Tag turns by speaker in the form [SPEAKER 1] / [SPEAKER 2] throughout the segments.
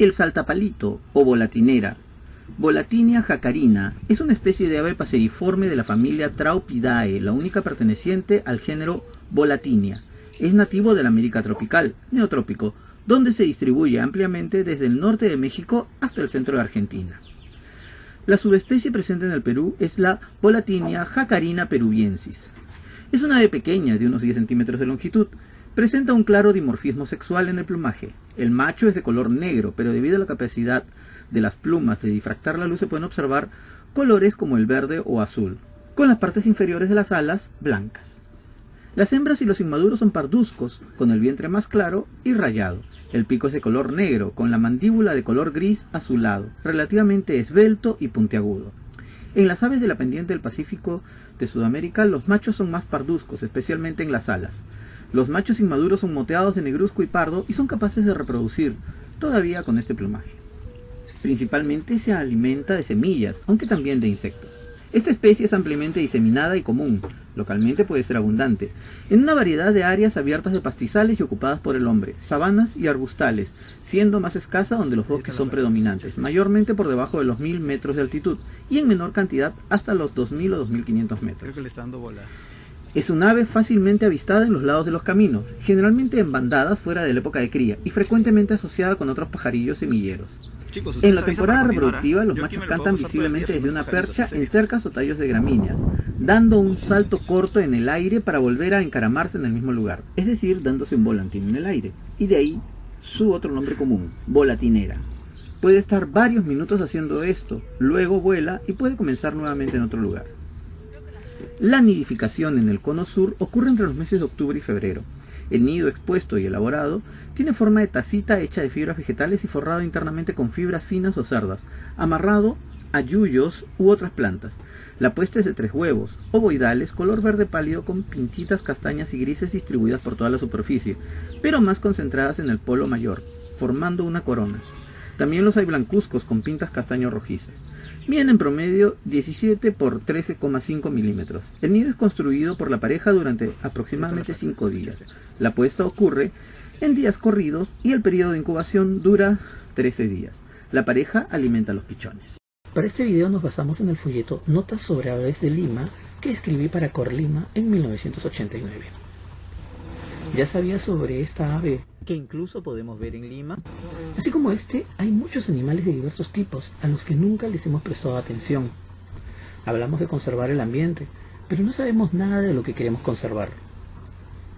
[SPEAKER 1] El saltapalito o volatinera. Volatinia jacarina es una especie de ave paseriforme de la familia Traupidae, la única perteneciente al género Volatinia. Es nativo de la América tropical, neotrópico, donde se distribuye ampliamente desde el norte de México hasta el centro de Argentina. La subespecie presente en el Perú es la Volatinia jacarina peruviensis. Es una ave pequeña, de unos 10 centímetros de longitud. Presenta un claro dimorfismo sexual en el plumaje. El macho es de color negro, pero debido a la capacidad de las plumas de difractar la luz se pueden observar colores como el verde o azul, con las partes inferiores de las alas blancas. Las hembras y los inmaduros son parduzcos, con el vientre más claro y rayado. El pico es de color negro, con la mandíbula de color gris azulado, relativamente esbelto y puntiagudo. En las aves de la pendiente del Pacífico de Sudamérica, los machos son más parduzcos, especialmente en las alas. Los machos inmaduros son moteados de negruzco y pardo y son capaces de reproducir, todavía con este plumaje. Principalmente se alimenta de semillas, aunque también de insectos. Esta especie es ampliamente diseminada y común, localmente puede ser abundante, en una variedad de áreas abiertas de pastizales y ocupadas por el hombre, sabanas y arbustales, siendo más escasa donde los bosques son predominantes, mayormente por debajo de los 1000 metros de altitud y en menor cantidad hasta los 2000 o 2500 metros. Es un ave fácilmente avistada en los lados de los caminos, generalmente en bandadas fuera de la época de cría y frecuentemente asociada con otros pajarillos semilleros en la temporada reproductiva, los machos cantan visiblemente desde una percha en cercas o tallos de gramíneas, dando un salto corto en el aire para volver a encaramarse en el mismo lugar, es decir, dándose un volantín en el aire. Y de ahí su otro nombre común, volatinera. Puede estar varios minutos haciendo esto, luego vuela y puede comenzar nuevamente en otro lugar. La nidificación en el cono sur ocurre entre los meses de octubre y febrero. El nido expuesto y elaborado tiene forma de tacita hecha de fibras vegetales y forrado internamente con fibras finas o cerdas, amarrado a yuyos u otras plantas. La puesta es de tres huevos, ovoidales, color verde pálido con pintitas castañas y grises distribuidas por toda la superficie, pero más concentradas en el polo mayor, formando una corona. También los hay blancuzcos con pintas castaño rojizas. Miden en promedio 17 por 13,5 milímetros. El nido es construido por la pareja durante aproximadamente 5 días. La puesta ocurre en días corridos y el periodo de incubación dura 13 días. La pareja alimenta a los pichones. Para este video nos basamos en el folleto Notas sobre aves de Lima que escribí para Corlima en 1989. ¿Ya sabías sobre esta ave que incluso podemos ver en Lima. Así como este, hay muchos animales de diversos tipos a los que nunca les hemos prestado atención. Hablamos de conservar el ambiente, pero no sabemos nada de lo que queremos conservar.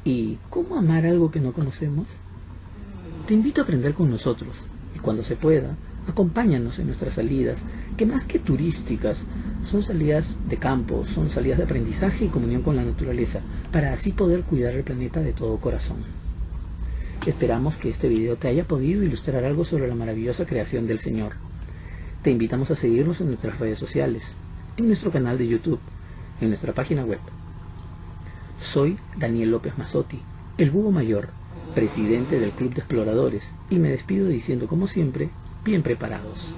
[SPEAKER 1] ¿Y cómo amar algo que no conocemos? Te invito a aprender con nosotros y cuando se pueda, acompáñanos en nuestras salidas, que más que turísticas, son salidas de campo, son salidas de aprendizaje y comunión con la naturaleza, para así poder cuidar el planeta de todo corazón. Esperamos que este video te haya podido ilustrar algo sobre la maravillosa creación del Señor. Te invitamos a seguirnos en nuestras redes sociales, en nuestro canal de YouTube, en nuestra página web. Soy Daniel López Mazotti, el búho mayor, presidente del Club de Exploradores, y me despido diciendo como siempre, bien preparados.